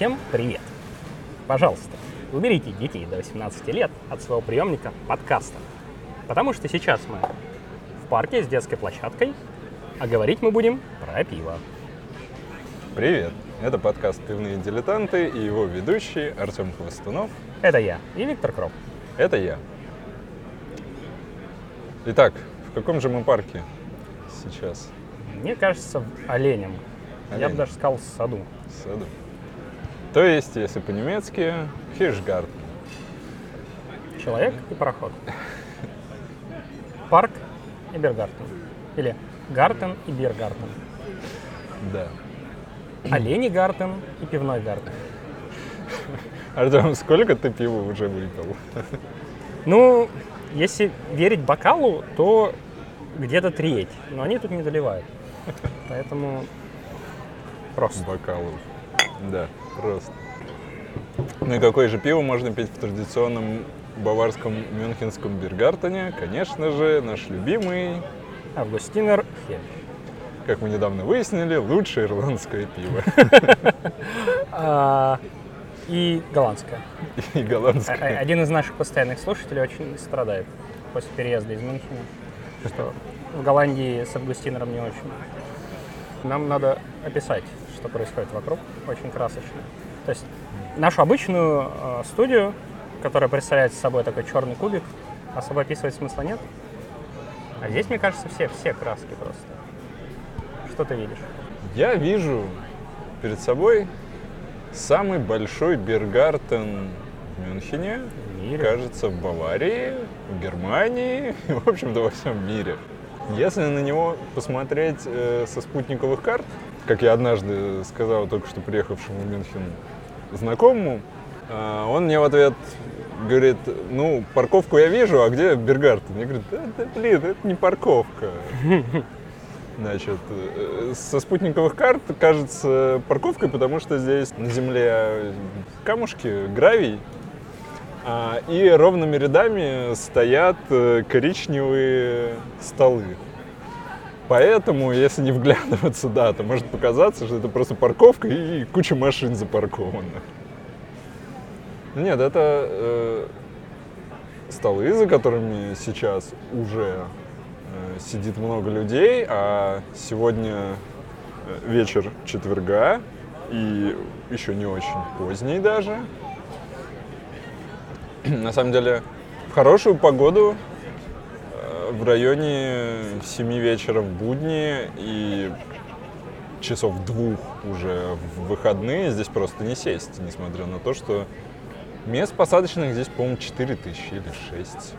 Всем привет! Пожалуйста, уберите детей до 18 лет от своего приемника подкаста, потому что сейчас мы в парке с детской площадкой, а говорить мы будем про пиво. Привет! Это подкаст «Пивные дилетанты» и его ведущий Артем Хвостунов. Это я и Виктор Кроп. Это я. Итак, в каком же мы парке сейчас? Мне кажется, в оленем. Я Оленем. бы даже сказал в саду. В саду. То есть, если по-немецки, Hirschgarten. Человек и пароход. Парк и Biergarten. Или Garten и Biergarten. Да. Олене garten и пивной Garten. Артем, сколько ты пива уже выпил? Ну, если верить бокалу, то где-то треть. Но они тут не доливают. Поэтому просто. Бокалов. Да, просто. Ну и какое же пиво можно пить в традиционном баварском мюнхенском Биргартене? Конечно же, наш любимый Августинер Хель. как мы недавно выяснили, лучшее ирландское пиво. А, и голландская. И голландское. Один из наших постоянных слушателей очень страдает после переезда из Мюнхена, что в Голландии с Августинером не очень. Нам надо описать, что происходит вокруг, очень красочно. То есть нашу обычную э, студию, которая представляет собой такой черный кубик, особо описывать смысла нет. А здесь, мне кажется, все, все краски просто. Что ты видишь? Я вижу перед собой самый большой Биргартен в Мюнхене, В мире. кажется, в Баварии, в Германии, в общем-то, во всем мире. Если на него посмотреть э, со спутниковых карт, как я однажды сказал только что приехавшему в Мюнхен знакомому, э, он мне в ответ говорит, ну, парковку я вижу, а где Бергартен? Я говорю, да, да, блин, это не парковка. Значит, э, со спутниковых карт кажется парковкой, потому что здесь на земле камушки, гравий, а, и ровными рядами стоят э, коричневые столы. Поэтому, если не вглядываться, да, то может показаться, что это просто парковка и куча машин запаркована. Нет, это э, столы, за которыми сейчас уже э, сидит много людей, а сегодня э, вечер четверга и еще не очень поздний даже. На самом деле, в хорошую погоду в районе 7 вечера в будни и часов двух уже в выходные здесь просто не сесть, несмотря на то, что мест посадочных здесь, по-моему, 4 тысячи или 6.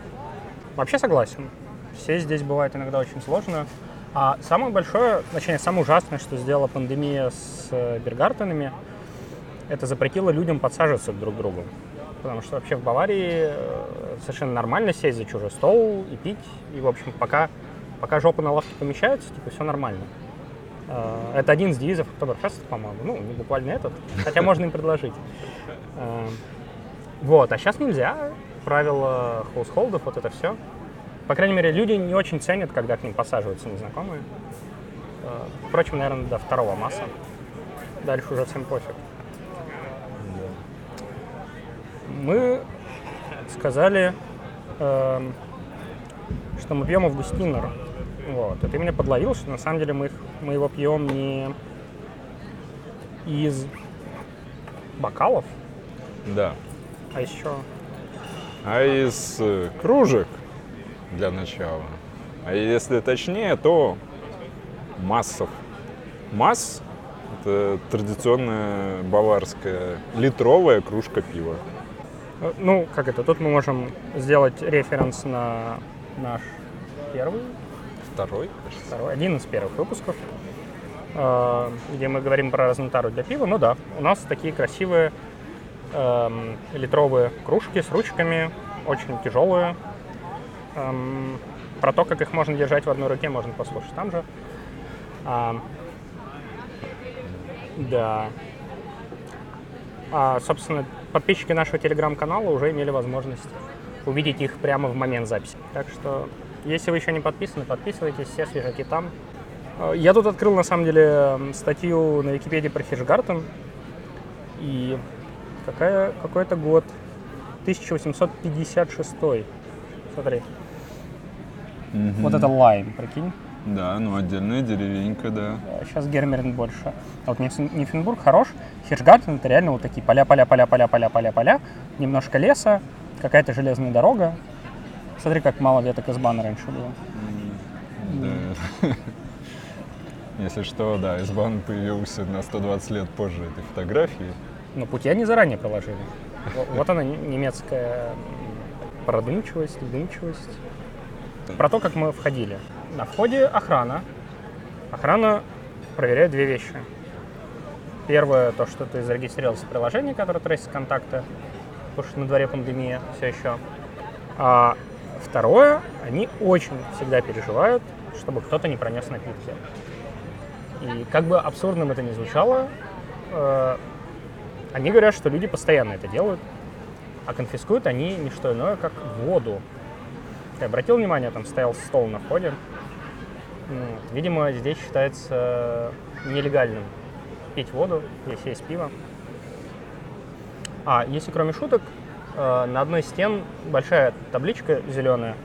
Вообще согласен. Все здесь бывает иногда очень сложно. А самое большое, точнее, самое ужасное, что сделала пандемия с э, Бергартенами, это запретило людям подсаживаться друг к другу. Потому что вообще в Баварии э, совершенно нормально сесть за чужой стол и пить. И, в общем, пока, пока жопа на лавке помещается, типа, все нормально. Э, Это один из девизов Октоберфеста, по-моему. Ну, не буквально этот, хотя можно им предложить. Э, Вот, а сейчас нельзя. Правила хаусхолдов, вот это все. По крайней мере, люди не очень ценят, когда к ним посаживаются незнакомые. Впрочем, наверное, до второго масса. Дальше уже всем пофиг. Мы сказали, эм, что мы пьем Августинер. Вот. И ты меня подловил, что на самом деле мы, их- мы его пьем не из бокалов, Да. а еще А из э, кружек для начала. А если точнее, то массов. Масс – это традиционная баварская литровая кружка пива. Э, Ну, как это, тут мы можем сделать референс на наш первый, Второй? второй, один из первых выпусков, э, где мы говорим про разнотару для пива. Ну да, у нас такие красивые эм, литровые кружки с ручками, очень тяжелые. Эм, про то, как их можно держать в одной руке, можно послушать там же. А, да. А, собственно, подписчики нашего телеграм-канала уже имели возможность увидеть их прямо в момент записи. Так что, если вы еще не подписаны, подписывайтесь, все свежаки там. Э, Я тут открыл, на самом деле, статью на Википедии про Хиджгартен. И какая, какой это год? 1856. Смотри. Вот это лайм, прикинь. Да, ну отдельная деревенька, да. Сейчас Гермерин больше. А вот Нифенбург хорош. Хиршгартен это реально вот такие поля, поля, поля, поля, поля, поля, поля. Немножко леса, какая-то железная дорога. Смотри, как мало веток из бана раньше было. Да. Если что, да, Избан появился на 120 лет позже этой фотографии. Но пути они заранее проложили. Вот она немецкая продумчивость, вдумчивость. Про то, как мы входили. На входе охрана. Охрана проверяет две вещи. Первое, то, что ты зарегистрировался в приложении, которое трейсит контакты, потому что на дворе пандемия все еще. А второе, они очень всегда переживают, чтобы кто-то не пронес напитки. И как бы абсурдным это ни звучало, э, они говорят, что люди постоянно это делают, а конфискуют они не что иное, как воду. Ты обратил внимание, там стоял стол на входе. Видимо, здесь считается нелегальным пить воду, если есть пиво. А если кроме шуток, э, на одной из стен большая табличка зеленая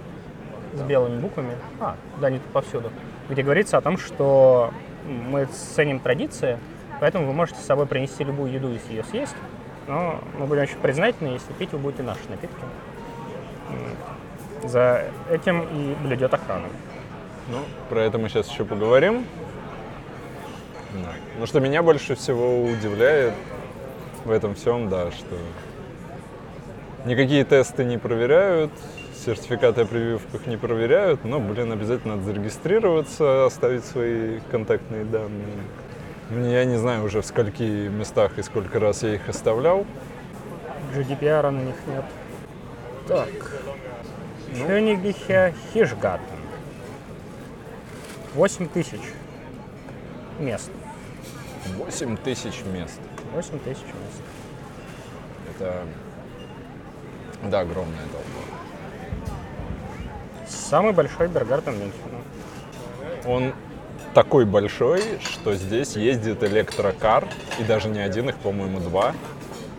с белыми буквами, а, да, тут повсюду, где говорится о том, что мы ценим традиции, поэтому вы можете с собой принести любую еду, если ее съесть, но мы будем очень признательны, если пить вы будете наши напитки. За этим и блюдет охрана. Ну, про это мы сейчас еще поговорим. Ну, что меня больше всего удивляет в этом всем, да, что никакие тесты не проверяют, сертификаты о прививках не проверяют, но, блин, обязательно надо зарегистрироваться, оставить свои контактные данные. Я не знаю уже в скольки местах и сколько раз я их оставлял. GDPR на них нет. Так. Ну. Кёнигихе Хишгаттен. 8 тысяч мест. 8 тысяч мест. 8 тысяч мест. Это, да, огромная толпа. Самый большой Бергартен Мюнхена. Он такой большой, что здесь ездит электрокар, и даже не один, их, по-моему, два,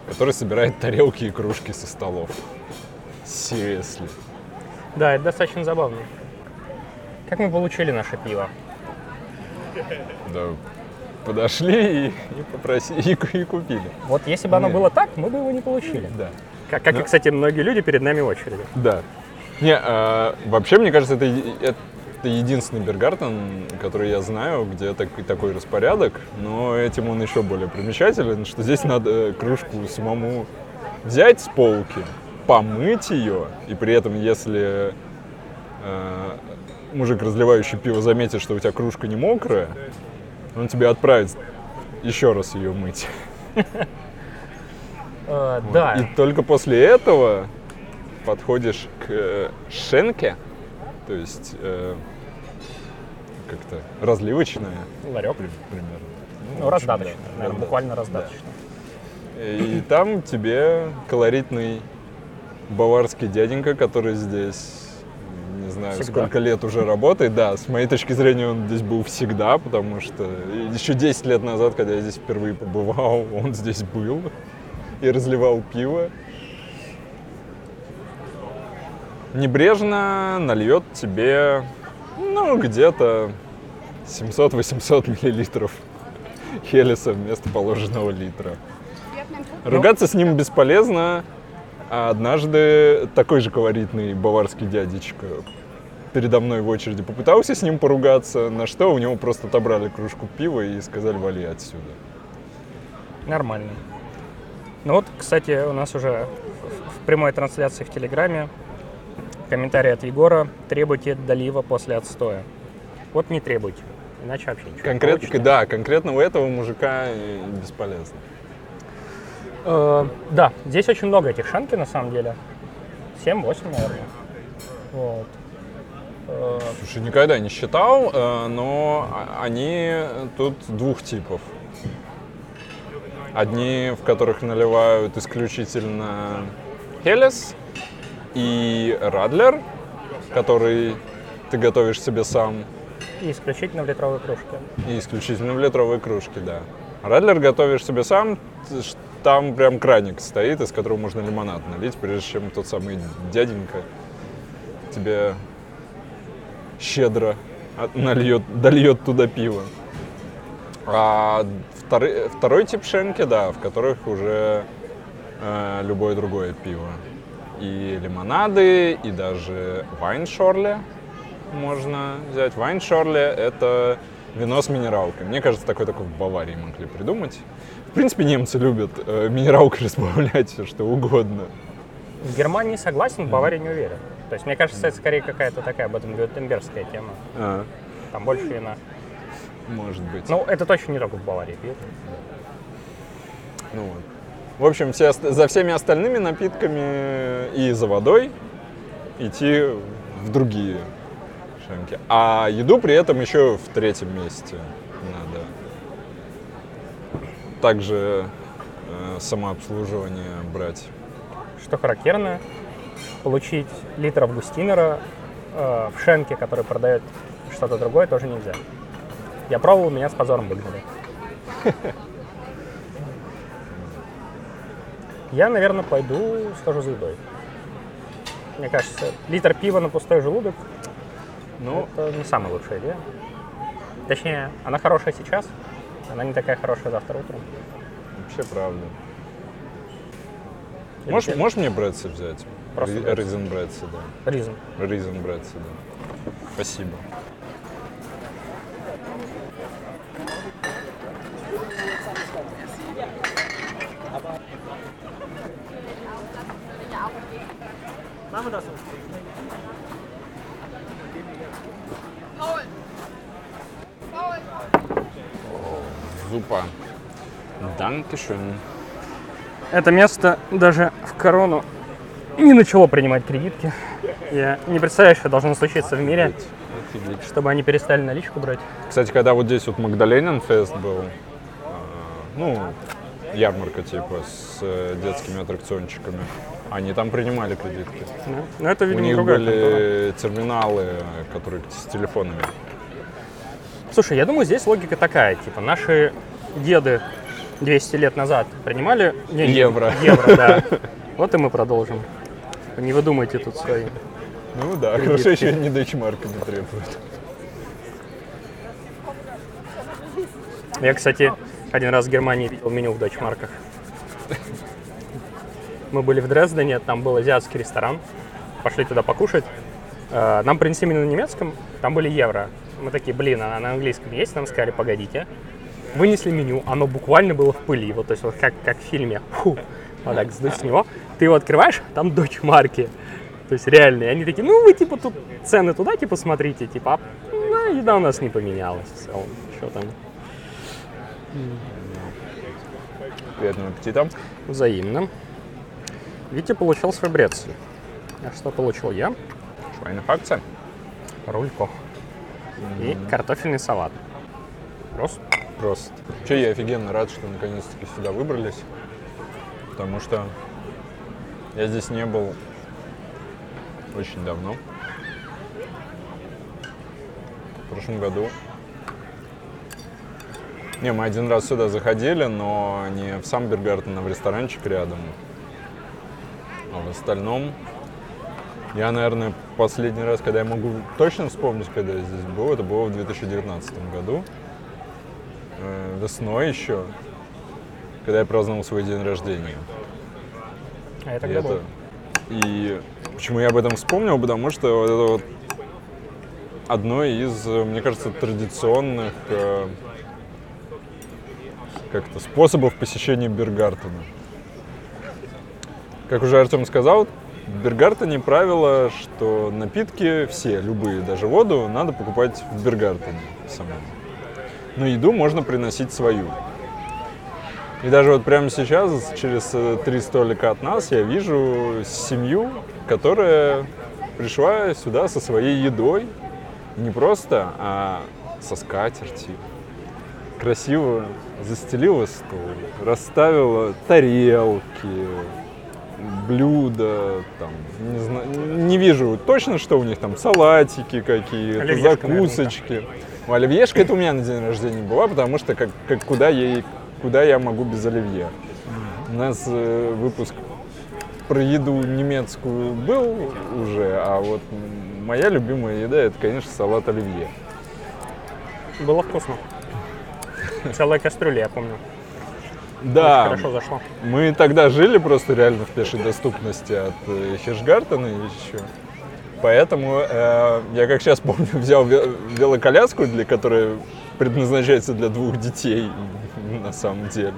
который собирает тарелки и кружки со столов. Seriously. Да, это достаточно забавно. Как мы получили наше пиво? Да, подошли и, и попросили, и, и купили. Вот если бы оно было так, мы бы его не получили. Да. Как, как Ну. и, кстати, многие люди перед нами в очереди. Да. Не, а, вообще, мне кажется, это, это единственный Бергартен, который я знаю, где так- такой распорядок, но этим он еще более примечателен, что здесь надо кружку самому взять с полки, помыть ее, и при этом, если э, мужик, разливающий пиво, заметит, что у тебя кружка не мокрая, он тебе отправит еще раз ее мыть. Э, да, И только после этого подходишь к э, шенке, то есть э, как-то разливочная ларек. при- примерно. Ну, наверное, да. буквально раздаточно. И там тебе колоритный баварский дяденька, который здесь, не знаю, Всегда. сколько лет уже работает. Да, с моей точки зрения он здесь был всегда, потому что еще 10 лет назад, когда я здесь впервые побывал, он здесь был и разливал пиво. Небрежно нальет тебе, ну, где-то 700-800 миллилитров Хелеса вместо положенного литра. Ругаться с ним бесполезно. А однажды такой же колоритный баварский дядечка передо мной в очереди попытался с ним поругаться, на что у него просто отобрали кружку пива и сказали вали отсюда. Нормально. Ну вот, кстати, у нас уже в- прямой трансляции в Телеграме комментарий от Егора. Требуйте долива после отстоя. Вот не требуйте, иначе вообще ничего не Конкретно, получите. да, конкретно у этого мужика бесполезно. Э, да, здесь очень много этих шанки на самом деле. 7-8, наверное. Вот. Э, Слушай, никогда не считал, э, но они тут двух типов. Одни, в которых наливают исключительно Хелес и Радлер, который ты готовишь себе сам, и исключительно в литровой кружке. и исключительно в литровой кружке, да. Радлер готовишь себе сам, там прям краник стоит, из которого можно лимонад налить, прежде чем тот самый дяденька тебе щедро нальет, дольет туда пиво. А второй, второй тип шенки, да, в которых уже э, любое другое пиво. И лимонады, и даже вайн-шорле можно взять. Вайн-шорле — это вино с минералкой. Мне кажется, такое только в Баварии могли придумать. В принципе, немцы любят э, минералкой разбавлять все что угодно. В Германии согласен, в Баварии не уверен. То есть, мне кажется, это скорее какая-то такая баден-вюртембергская тема. А, Там больше вина. может быть. Ну, это точно не только в Баварии пьют. Ну вот. В общем, все, за всеми остальными напитками и за водой идти в другие шенки. А еду при этом еще в третьем месте надо. Также э, самообслуживание брать. Что характерно, получить литр августинера э, в шенке, который продает что-то другое, тоже нельзя. Я пробовал, меня с позором выгнали. Я, наверное, пойду схожу за едой. Мне кажется, литр пива на пустой желудок Ну, это не самая лучшая идея. Точнее, она хорошая сейчас, она не такая хорошая завтра утром. вообще правда. Или Можешь, можешь мне братцы взять? Просто. Ризен да. Ризм. Ризен братцы, да. Спасибо. Супа. Данкишен. Это место даже в корону не начало принимать кредитки. Я не представляю, что должно случиться в мире, Офигеть. чтобы они перестали наличку брать. Кстати, когда вот здесь вот Магдаленин фест был, а, ну, ярмарка типа с э, детскими аттракциончиками, они там принимали кредитки. Да? Но это, У видимо, них другая контора. были терминалы, которые с телефонами. Слушай, я думаю, здесь логика такая, типа, наши деды 200 лет назад принимали деньги- Евро. Евро, да. Вот и мы продолжим. Не выдумайте тут свои. Ну да, Кредитки. хорошо еще не дойчмарками требуют. Я, кстати, один раз в Германии видел меню в дойчмарках. Мы были в Дрездене, там был азиатский ресторан. Пошли туда покушать. Э, Нам принесли меню на немецком, там были евро. Мы такие, блин, а на английском есть? Нам сказали, погодите. Вынесли меню, оно буквально было в пыли. Вот, то есть вот как, как в фильме. Фу, вот так с него. Ты его открываешь, там дойчмарки. То есть реальные. Они такие, ну вы типа тут цены туда типа смотрите, типа, а, ну, еда у нас не поменялась в целом. Что там? Приятного аппетита. Взаимно. Витя получил свой брецель. А что получил я? Швайнефакция. Рулько. И картофельный салат. Просто. Просто. Че, я офигенно рад, что наконец-таки сюда выбрались. Потому что я здесь не был очень давно. В прошлом году. Не, мы один раз сюда заходили, но не в сам Бергартен, а в ресторанчик рядом. А в остальном я, наверное, последний раз, когда я могу точно вспомнить, когда я здесь был, это было в 2019 году. Э, Весной еще, когда я праздновал свой день рождения. А я И, был. это- и почему я об этом вспомнил? Потому что вот это вот одно из, мне кажется, традиционных э, как-то способов посещения Бергартена. Как уже Артем сказал, в Бергартене правило, что напитки все, любые, даже воду, надо покупать в Бергартене самому. Но еду можно приносить свою. И даже вот прямо сейчас, через э, три столика от нас, я вижу семью, которая пришла сюда со своей едой. Не просто, а со скатертью. Красиво застелила стол, расставила тарелки, блюда, там, не, знаю, не вижу точно, что у них там, салатики какие-то, Оливьешка, наверняка. закусочки. Ну, Оливьешка это у меня на день рождения была, потому что как, как куда, ей, куда я могу без оливье. У нас э, выпуск про еду немецкую был уже, а вот моя любимая еда это, конечно, салат оливье. Было вкусно. Целая кастрюля, я помню. Да, Очень хорошо зашло. мы тогда жили просто реально в пешей доступности от э, Хиршгартена еще. Поэтому э, я, как сейчас помню, взял ве- велоколяску, для которой предназначается для двух детей на самом деле.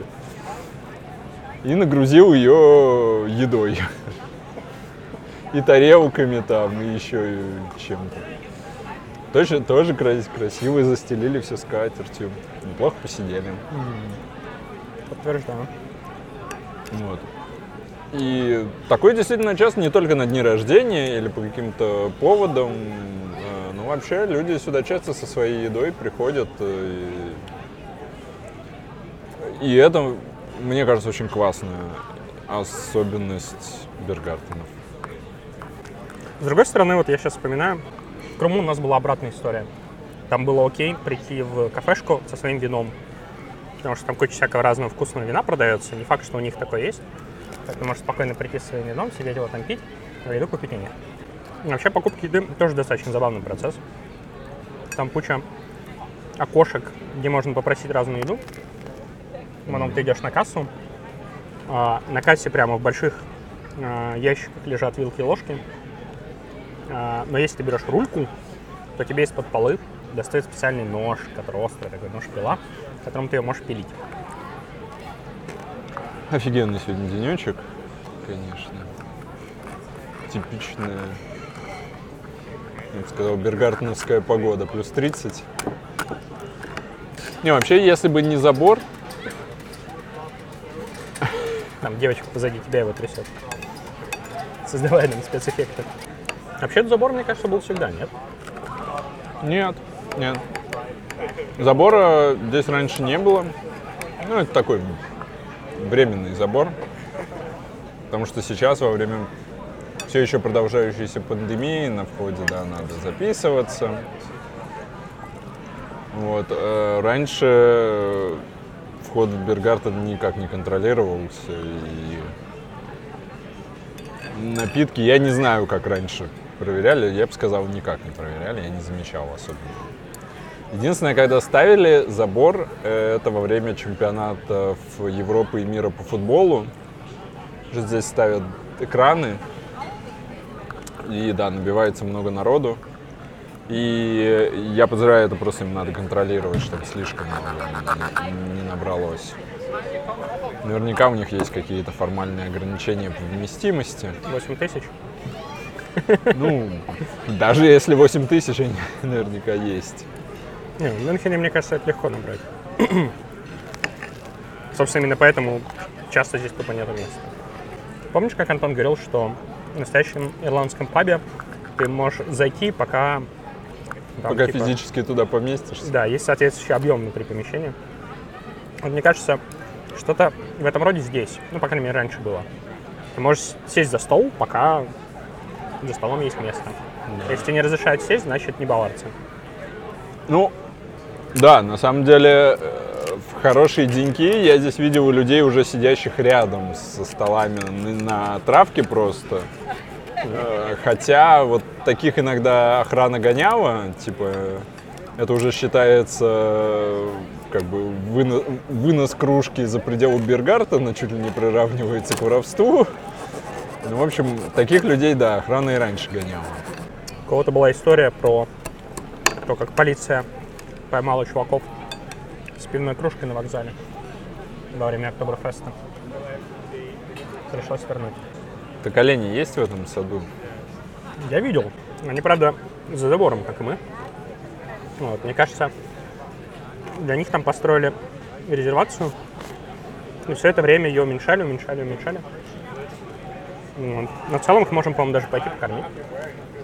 И нагрузил ее едой. И тарелками там, и еще и чем-то. Тоже, тоже кра- красиво застелили все скатертью. Неплохо посидели. Подтверждаю. Вот. И такой действительно часто не только на дни рождения или по каким-то поводам, э, но вообще люди сюда часто со своей едой приходят. э, И, и это, мне кажется, очень классная особенность Бергартенов. С другой стороны, вот я сейчас вспоминаю, в Крыму у нас была обратная история. Там было окей прийти в кафешку со своим вином, потому что там куча всякого разного вкусного вина продается. Не факт, что у них такое есть. Ты можешь спокойно прийти со своим вином, сидеть его там пить, а еду купить. И Вообще покупки еды тоже достаточно забавный процесс. Там куча окошек, где можно попросить разную еду. Потом ты идешь на кассу. А, на кассе прямо в больших а, ящиках лежат вилки и ложки. А, Но если ты берешь рульку, то тебе из-под полы достает специальный нож, который острый, такой нож-пила, которым ты ее можешь пилить. Офигенный сегодня денечек, конечно. Типичная, я бы сказал, бергартеновская погода, плюс 30. Не, вообще, если бы не забор, Там девочка позади тебя его трясет, создавая нам спецэффекты. Вообще этот забор, мне кажется, был всегда, нет? Нет, нет. Забора здесь раньше не было. Ну, это такой временный забор. Потому что сейчас, во время все еще продолжающейся пандемии, на входе, да, надо записываться. Вот. э, Раньше вход в Бергартен никак не контролировался. И напитки, я не знаю, как раньше проверяли. Я бы сказал, никак не проверяли, я не замечал особенно. Единственное, когда ставили забор, э, это во время чемпионатов Европы и мира по футболу. Здесь ставят экраны, и да, набивается много народу. И я подозреваю, это просто им надо контролировать, чтобы слишком не- не набралось. Наверняка у них есть какие-то формальные ограничения по вместимости. 8 тысяч? Ну, даже если 8 тысяч, они наверняка есть. Не, в Мюнхене, мне кажется, это легко набрать. Собственно, именно поэтому часто здесь тупо нету места. Помнишь, как Антон говорил, что в настоящем ирландском пабе ты можешь зайти, пока... там, Пока типа, физически туда поместишься. Да, есть соответствующий объем внутри помещения. Вот мне кажется, что-то в этом роде здесь. Ну, по крайней мере, раньше было. Ты можешь сесть за стол, пока за столом есть место. Если тебе не разрешают сесть, значит не баварцы. Ну, да, на самом деле, э, в хорошие деньки я здесь видел у людей, уже сидящих рядом со столами на травке просто. Э, Хотя вот таких иногда охрана гоняла, типа, это уже считается как бы выно- вынос кружки за пределы Бергартена, чуть ли не приравнивается к воровству. Ну, в общем, таких людей, да, охрана и раньше гоняла. У кого-то была история про то, как полиция поймала чуваков с пивной кружкой на вокзале во время Октоберфеста. Пришлось вернуть. Так олени есть в этом саду? Я видел. Они, правда, за забором, как и мы. Вот, мне кажется, для них там построили резервацию. И все это время ее уменьшали, уменьшали, уменьшали. Вот. Но в целом их можем, по-моему, даже пойти покормить.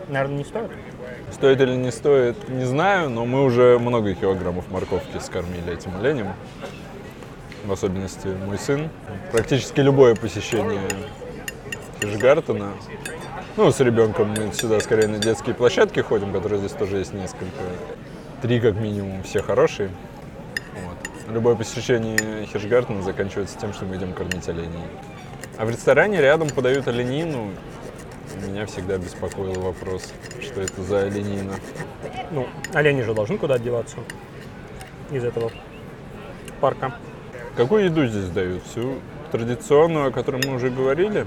Наверное, не стоит. Стоит или не стоит, не знаю, но мы уже много килограммов морковки скормили этим оленям. В особенности мой сын. Практически любое посещение Фишгартена. Ну, с ребенком мы сюда скорее на детские площадки ходим, которые здесь тоже есть несколько. Три как минимум, все хорошие. Вот. Любое посещение Хиршгартена заканчивается тем, что мы идем кормить оленей. А в ресторане рядом подают оленину. Меня всегда беспокоил вопрос, что это за оленина. Ну, олени же должны куда деваться из этого парка. Какую еду здесь дают? Всю традиционную, о которой мы уже говорили?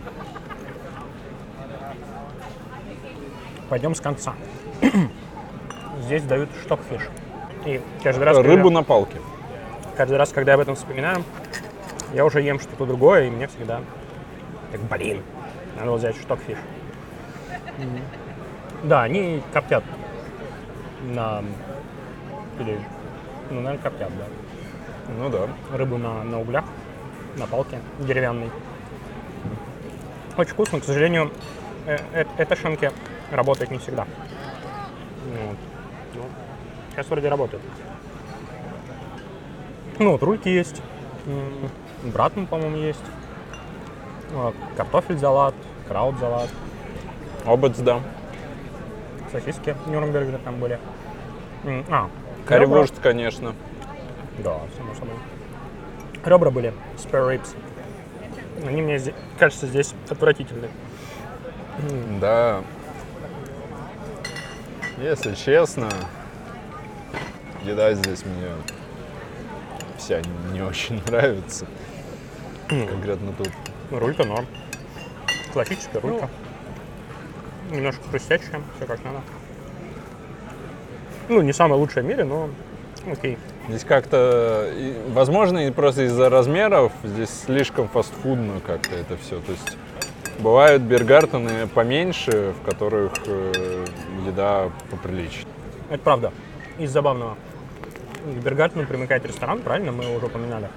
Пойдем с конца. Здесь дают штокфиш. И каждый раз, Рыбу когда, на палке. каждый раз, когда я об этом вспоминаю, я уже ем что-то другое, и мне всегда так, блин, надо взять штокфиш. Да, они коптят на... Или, ну, наверное, коптят, да. Ну да. Рыбу на, на углях, на палке деревянной. Очень вкусно, к сожалению, э- э- эта шинки работает не всегда. Вот. Ну, сейчас вроде работает. Ну, вот рульки есть. М, Братан, по-моему, есть. А, Картофель-салат, краут-салат, Обац, да. сосиски Нюрнбергера там были. А, Карри-вурст, конечно. Да, само собой. Ребра были, spare ribs. Они мне, кажется, здесь отвратительны. Да. Если честно, еда здесь мне вся не очень нравится. Конкретно тут. Рулька норм. Классическая рулька. Немножко хрустящая, все как надо. Ну, не самая лучшая в мире, но окей. Здесь как-то, возможно, просто из-за размеров, здесь слишком фастфудно как-то это все. То есть бывают бергартены поменьше, в которых э, еда поприличнее. Это правда. Из забавного. К Бергартену примыкает ресторан, правильно? Мы его уже упоминали.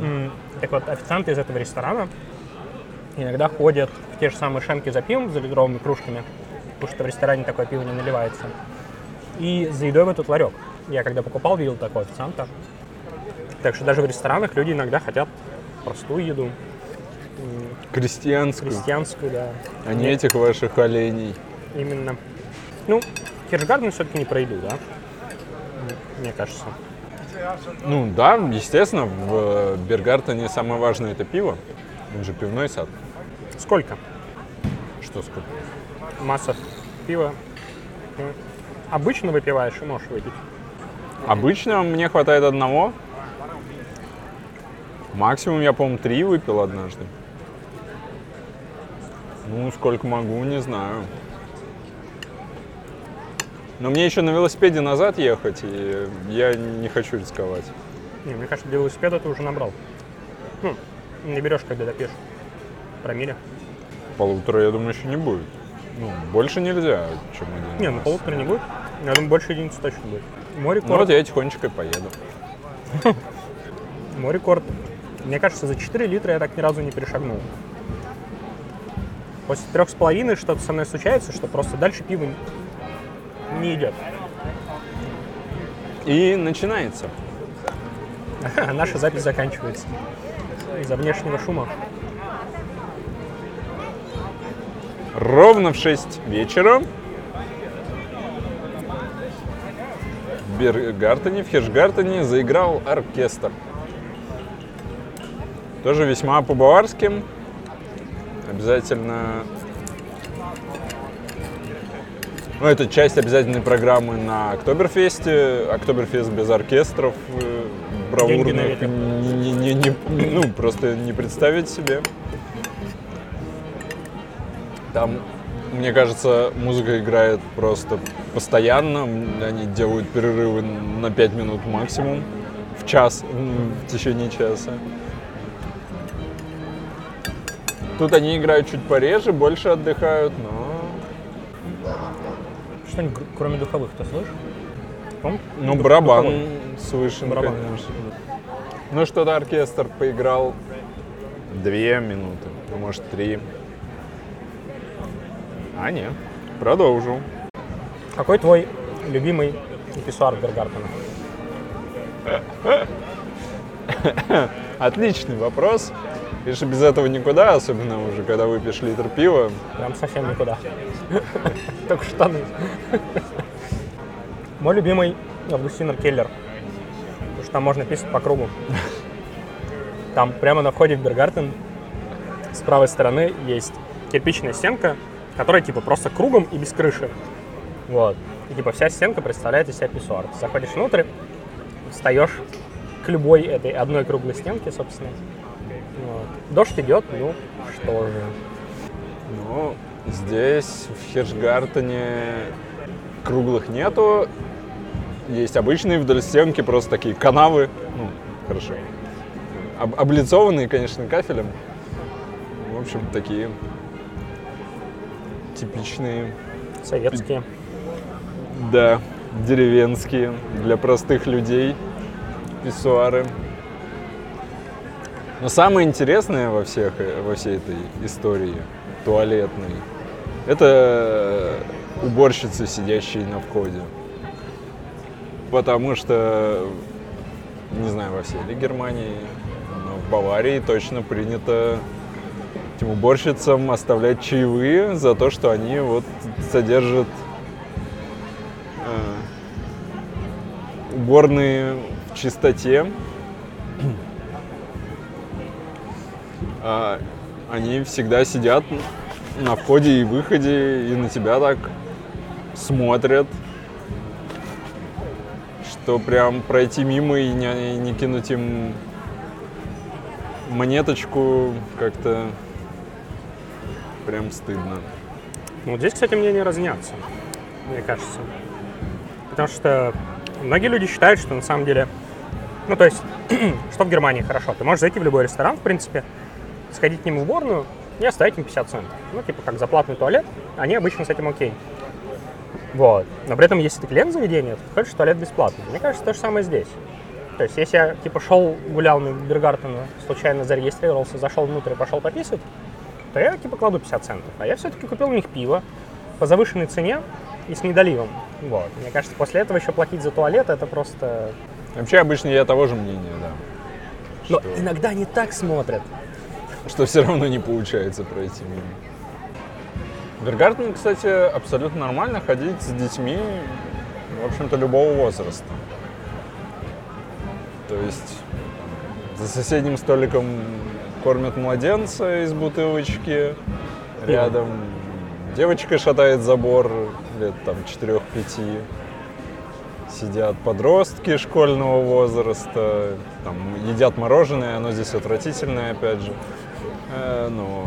М, Так вот, официанты из этого ресторана иногда ходят в те же самые шемки за пивом за литровыми кружками, потому что в ресторане такое пиво не наливается. И за едой в этот ларек. Я когда покупал, видел такого официанта. Так что даже в ресторанах люди иногда хотят простую еду, Крестьянскую, крестьянскую, да. а не этих ваших оленей. Именно. Ну, Хиршгарден все-таки не про еду, да? Мне кажется. Ну да, естественно, в э, Бергартене самое важное это пиво. Он же пивной сад. Сколько? Что сколько? Масса пива. Ну, Обычно выпиваешь и можешь выпить. Обычно мне хватает одного. Максимум я, по-моему, три выпил однажды. Ну, сколько могу, не знаю. Но мне еще на велосипеде назад ехать, и я не хочу рисковать. Не, мне кажется, для велосипеда ты уже набрал. Ну, не берешь, когда допьешь. Промилле. Полутора, я думаю, еще не будет. Ну, больше нельзя, чем один. Не, ну полутора не будет. Я думаю, больше единицы точно будет. Мой Ну рекорд. вот я тихонечко и поеду. Мой рекорд. Мне кажется, за 4 литра я так ни разу не перешагнул. После трех с половиной что-то со мной случается, что просто дальше пиво не идет. И начинается. А наша запись заканчивается из-за внешнего шума. Ровно в 6 вечера в Бергартене, в Хиршгартене заиграл оркестр. Тоже весьма по-баварски. Обязательно... Ну, это часть обязательной программы на Октоберфесте. Октоберфест без оркестров э, бравурных не- не- не- не- ну, просто не представить себе. Там, мне кажется, музыка играет просто постоянно. Они делают перерывы на 5 минут максимум в час, в течение часа. Тут они играют чуть пореже, больше отдыхают, но... Что-нибудь кроме духовых ты слышишь? По-моему, Ну, дух- барабан духовой. слышен, Барабан. конечно. Ну, что-то оркестр поиграл две минуты, ну, может, три. А, нет, продолжил. Какой твой любимый писсуар Бергартена? Отличный вопрос. Конечно, без этого никуда, особенно уже, когда выпьешь литр пива. Прям совсем никуда. Только штаны. Мой любимый Августинер Келлер. Потому что там можно писать по кругу. Там прямо на входе в Бергартен с правой стороны есть кирпичная стенка, которая типа просто кругом и без крыши. Вот. И типа вся стенка представляет из себя писсуар. Заходишь внутрь, встаешь к любой этой одной круглой стенке, собственно. Дождь идет, ну что же. Ну, здесь, в Хиршгартене, круглых нету. Есть обычные вдоль стенки просто такие канавы. Ну, хорошо. Об- облицованные, конечно, кафелем. В общем, такие типичные, Советские. да, деревенские, для простых людей писсуары. Но самое интересное во, всех, э, во всей этой истории туалетной, это уборщицы, сидящие на входе. Потому что, не знаю, во всей ли Германии, но в Баварии точно принято этим уборщицам оставлять чаевые за то, что они вот содержат э, уборные в чистоте. Они всегда сидят на входе и выходе и на тебя так смотрят, что прям пройти мимо и не, и не кинуть им монеточку как-то прям стыдно. Ну, здесь, кстати, мнения разнятся, мне кажется. Потому что многие люди считают, что на самом деле... Ну, то есть, что в Германии хорошо? Ты можешь зайти в любой ресторан, в принципе, сходить к ним в уборную и оставить им 50 центов. Ну, типа, как за платный туалет, они обычно с этим окей. Вот. Но при этом, если ты клиент заведения, то в туалет бесплатно. Мне кажется, то же самое здесь. То есть, если я, типа, шел, гулял на Бергартена, случайно зарегистрировался, зашел внутрь и пошел пописать, то я, типа, кладу 50 центов. А я все-таки купил у них пиво по завышенной цене и с недоливом. Вот. Мне кажется, после этого еще платить за туалет, это просто... Вообще обычно я того же мнения, да. Но Что? иногда не так смотрят. Что все равно не получается пройти мимо. В Бергартен, кстати, абсолютно нормально ходить с детьми, в общем-то, любого возраста. То есть за соседним столиком кормят младенца из бутылочки, рядом девочка шатает забор лет там 4-5, сидят подростки школьного возраста, там едят мороженое, оно здесь отвратительное, опять же. Э, ну,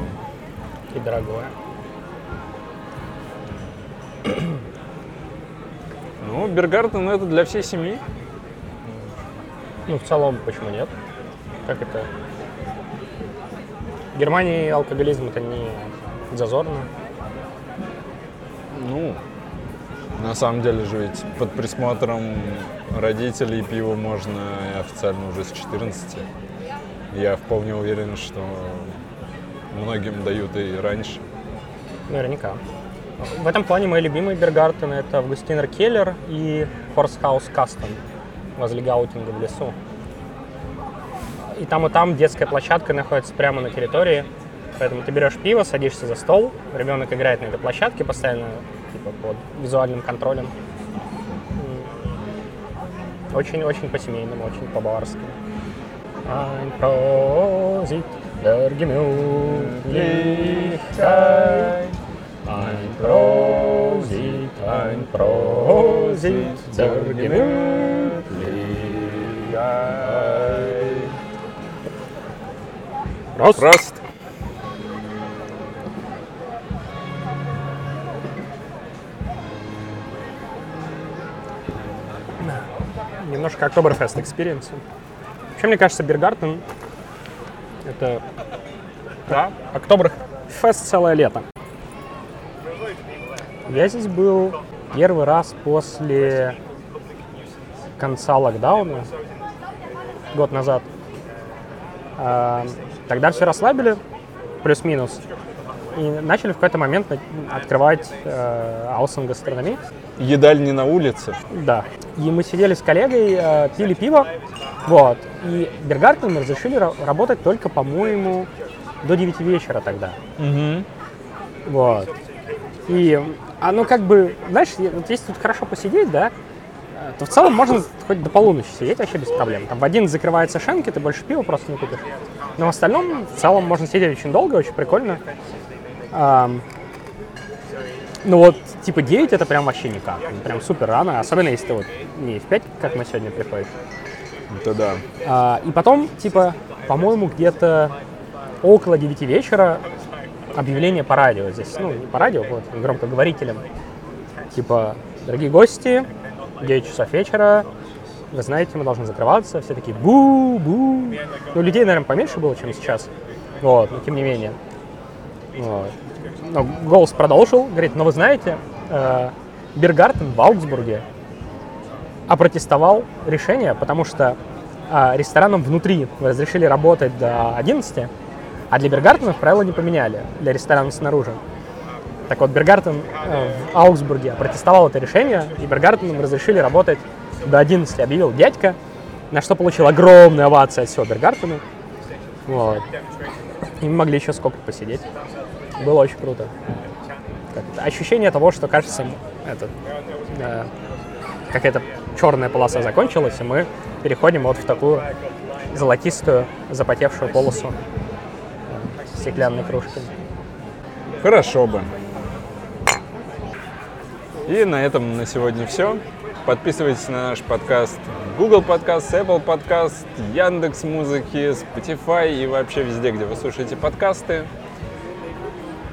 И дорогое. ну, Бергартен это для всей семьи. Ну, в целом, почему нет? Как это? В Германии алкоголизм это не зазорно. Ну, на самом деле же ведь под присмотром родителей пиво можно официально уже с 14. Я вполне уверен, что многим дают и раньше. Наверняка. В этом плане мои любимые Бергартены это Августинер Келлер и Хорсхаус Кастон возле Гаутинга в лесу. И там, и там детская площадка находится прямо на территории. Поэтому ты берешь пиво, садишься за стол, ребенок играет на этой площадке постоянно, типа под визуальным контролем. Очень-очень по-семейному, очень по-баварски. Ein Prosit der Gemütlichkeit. Ein Prosit, ein Prosit der Gemütlichkeit. Prost! Прост. Немножко Октоберфест experience. Вообще, мне кажется, Бергартен это да, Октоберфест целое лето. Я здесь был первый раз после конца локдауна, год назад. А, Тогда все расслабили, плюс-минус, и начали в какой-то момент открывать э, Аусон гастрономи. Едаль не на улице. Да. И мы сидели с коллегой, э, пили пиво. Вот. И Бергартен разрешили ра- работать только, по-моему, до 9 вечера тогда. Вот. И оно как бы, знаешь, вот если тут хорошо посидеть, да, то в целом можно хоть до полуночи сидеть вообще без проблем. Там в один закрывается шенки, ты больше пива просто не купишь. Но в остальном в целом можно сидеть очень долго, очень прикольно. Ну вот, типа 9 это прям вообще никак. Прям супер рано, особенно если ты вот не в 5, как мы сегодня приходишь. Это да. А, и потом, типа, по-моему, где-то около 9 вечера объявление по радио здесь. Ну, не по радио, вот, громкоговорителем. Типа, дорогие гости, 9 часов вечера, вы знаете, мы должны закрываться. Все такие бу-бу. Ну, людей, наверное, поменьше было, чем сейчас. Вот, но тем не менее. Но голос продолжил, говорит, но вы знаете, э, Биргартен в Аугсбурге опротестовал решение, потому что а, ресторанам внутри разрешили работать до 11, а для Бергартенов правила не поменяли, для ресторанов снаружи. Так вот, Бергартен э, в Аугсбурге протестовал это решение, и Бергартенам разрешили работать до 11, объявил дядька, на что получил огромную овацию от всего Бергартена. Вот. И мы могли еще сколько посидеть. Было очень круто. Это, ощущение того, что, кажется, этот, э, какая-то черная полоса закончилась, и мы переходим вот в такую золотистую, запотевшую полосу э, стеклянной кружки. Хорошо бы. И на этом на сегодня все. Подписывайтесь на наш подкаст Google Подкаст, Apple Подкаст, Яндекс Музыки, Spotify и вообще везде, где вы слушаете подкасты.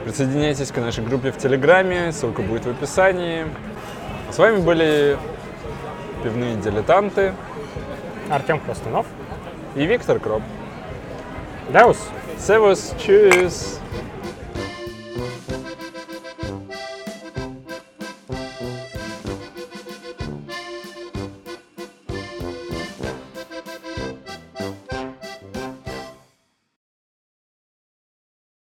Присоединяйтесь к нашей группе в Телеграме, ссылка будет в описании. С вами были пивные дилетанты Артем Хвостунов. и Виктор Кроп. Даус. Servus, tschüss.